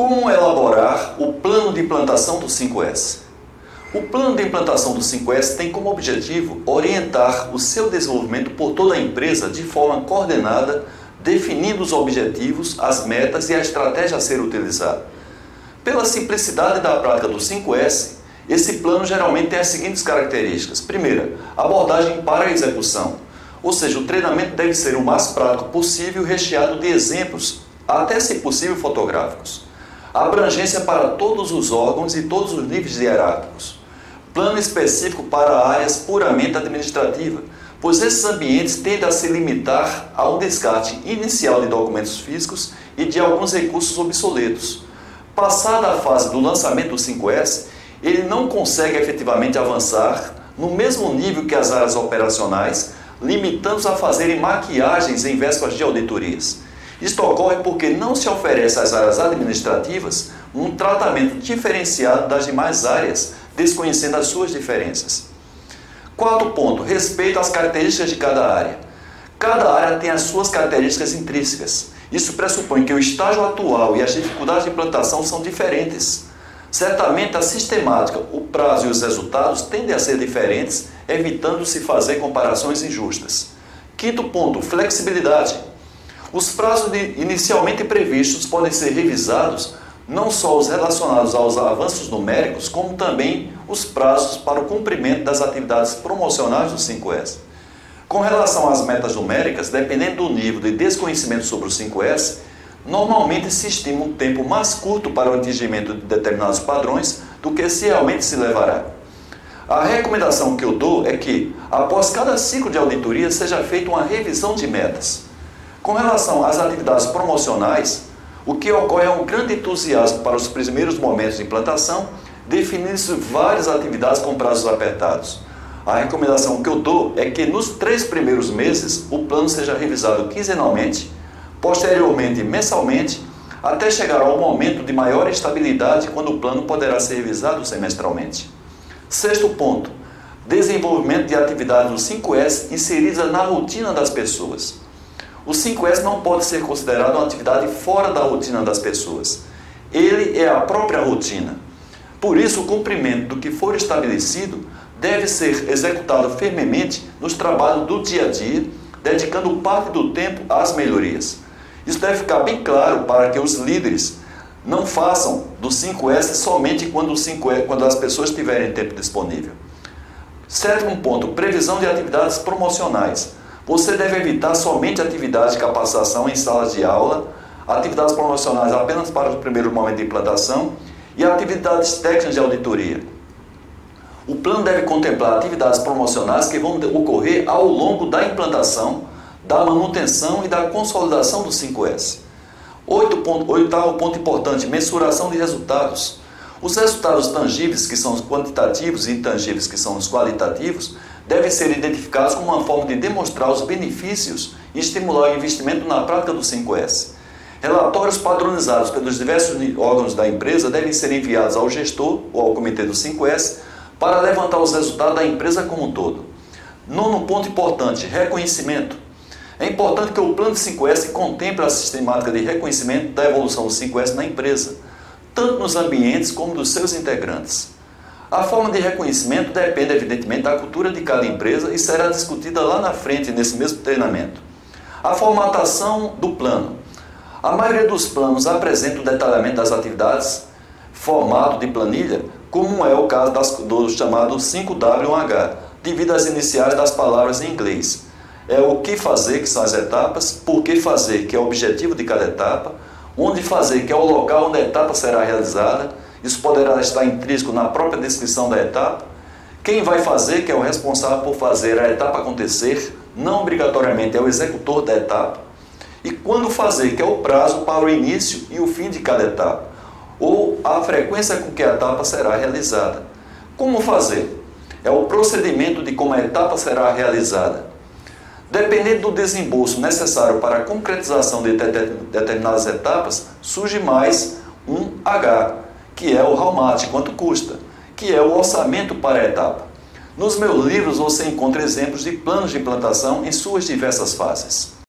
Como elaborar o plano de implantação do 5S? O plano de implantação do 5S tem como objetivo orientar o seu desenvolvimento por toda a empresa de forma coordenada, definindo os objetivos, as metas e a estratégia a ser utilizada. Pela simplicidade da prática do 5S, esse plano geralmente tem as seguintes características. Primeira, abordagem para a execução, ou seja, o treinamento deve ser o mais prático possível, recheado de exemplos, até se possível fotográficos abrangência para todos os órgãos e todos os níveis hierárquicos, plano específico para áreas puramente administrativas, pois esses ambientes tendem a se limitar a um descarte inicial de documentos físicos e de alguns recursos obsoletos. Passada a fase do lançamento do 5S, ele não consegue efetivamente avançar no mesmo nível que as áreas operacionais, limitando-se a fazerem maquiagens em vésperas de auditorias. Isto ocorre porque não se oferece às áreas administrativas um tratamento diferenciado das demais áreas, desconhecendo as suas diferenças. Quarto ponto, respeito às características de cada área. Cada área tem as suas características intrínsecas. Isso pressupõe que o estágio atual e as dificuldades de implantação são diferentes. Certamente a sistemática, o prazo e os resultados tendem a ser diferentes, evitando-se fazer comparações injustas. Quinto ponto, flexibilidade. Os prazos inicialmente previstos podem ser revisados, não só os relacionados aos avanços numéricos, como também os prazos para o cumprimento das atividades promocionais do 5S. Com relação às metas numéricas, dependendo do nível de desconhecimento sobre o 5S, normalmente se estima um tempo mais curto para o atingimento de determinados padrões do que se realmente se levará. A recomendação que eu dou é que, após cada ciclo de auditoria, seja feita uma revisão de metas. Com relação às atividades promocionais, o que ocorre é um grande entusiasmo para os primeiros momentos de implantação, definindo-se várias atividades com prazos apertados. A recomendação que eu dou é que nos três primeiros meses o plano seja revisado quinzenalmente, posteriormente mensalmente, até chegar ao momento de maior estabilidade, quando o plano poderá ser revisado semestralmente. Sexto ponto: desenvolvimento de atividades do 5S inseridas na rotina das pessoas. O 5S não pode ser considerado uma atividade fora da rotina das pessoas. Ele é a própria rotina. Por isso, o cumprimento do que for estabelecido deve ser executado firmemente nos trabalhos do dia a dia, dedicando parte do tempo às melhorias. Isso deve ficar bem claro para que os líderes não façam do 5S somente quando, 5S, quando as pessoas tiverem tempo disponível. Sétimo ponto, previsão de atividades promocionais. Você deve evitar somente atividades de capacitação em salas de aula, atividades promocionais apenas para o primeiro momento de implantação e atividades técnicas de auditoria. O plano deve contemplar atividades promocionais que vão ocorrer ao longo da implantação, da manutenção e da consolidação do 5S. Oitavo ponto importante, mensuração de resultados. Os resultados tangíveis, que são os quantitativos, e intangíveis, que são os qualitativos, devem ser identificados como uma forma de demonstrar os benefícios e estimular o investimento na prática do 5S. Relatórios padronizados pelos diversos órgãos da empresa devem ser enviados ao gestor ou ao comitê do 5S para levantar os resultados da empresa como um todo. Nono ponto importante: reconhecimento. É importante que o plano de 5S contemple a sistemática de reconhecimento da evolução do 5S na empresa, tanto nos ambientes como dos seus integrantes. A forma de reconhecimento depende, evidentemente, da cultura de cada empresa e será discutida lá na frente, nesse mesmo treinamento. A formatação do plano. A maioria dos planos apresenta o detalhamento das atividades, formato de planilha, como é o caso das, do chamado 5W1H, devido às iniciais das palavras em inglês. É o que fazer, que são as etapas, por que fazer, que é o objetivo de cada etapa, onde fazer, que é o local onde a etapa será realizada, isso poderá estar intrínseco na própria descrição da etapa. Quem vai fazer, que é o responsável por fazer a etapa acontecer, não obrigatoriamente é o executor da etapa. E quando fazer, que é o prazo para o início e o fim de cada etapa, ou a frequência com que a etapa será realizada. Como fazer? É o procedimento de como a etapa será realizada. Dependendo do desembolso necessário para a concretização de determinadas etapas, surge mais um H, que é o much, quanto custa, que é o orçamento para a etapa. Nos meus livros você encontra exemplos de planos de implantação em suas diversas fases.